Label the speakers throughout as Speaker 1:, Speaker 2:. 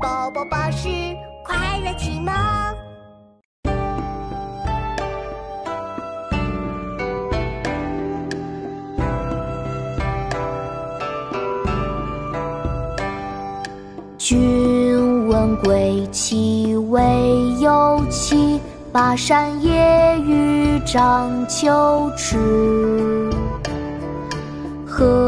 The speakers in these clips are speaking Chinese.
Speaker 1: 宝宝巴士快乐启蒙。
Speaker 2: 君问归期未有期，巴山夜雨涨秋池。何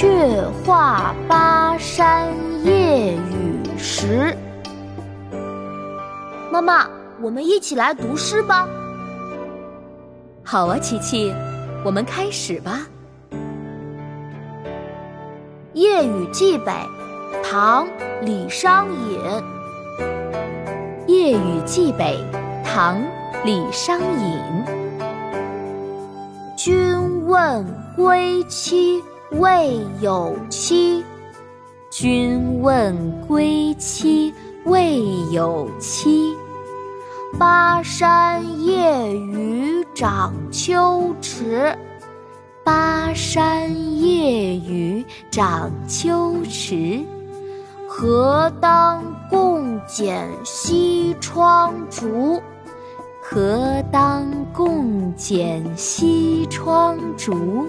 Speaker 2: 却话巴山夜雨时。妈妈，我们一起来读诗吧。
Speaker 3: 好啊，琪琪，我们开始吧。
Speaker 2: 《夜雨寄北》唐·李商隐。
Speaker 3: 《夜雨寄北》唐·李商隐。
Speaker 2: 君问归期未有期，
Speaker 3: 君问归期未有期。
Speaker 2: 巴山夜雨涨秋池。
Speaker 3: 巴山夜雨涨秋池，
Speaker 2: 何当共剪西窗烛？
Speaker 3: 何当共剪西窗烛？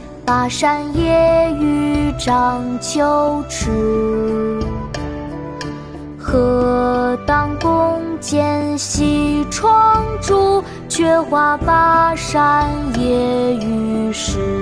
Speaker 2: 巴山夜雨涨秋池。何当共剪西窗烛？却话巴山夜雨时。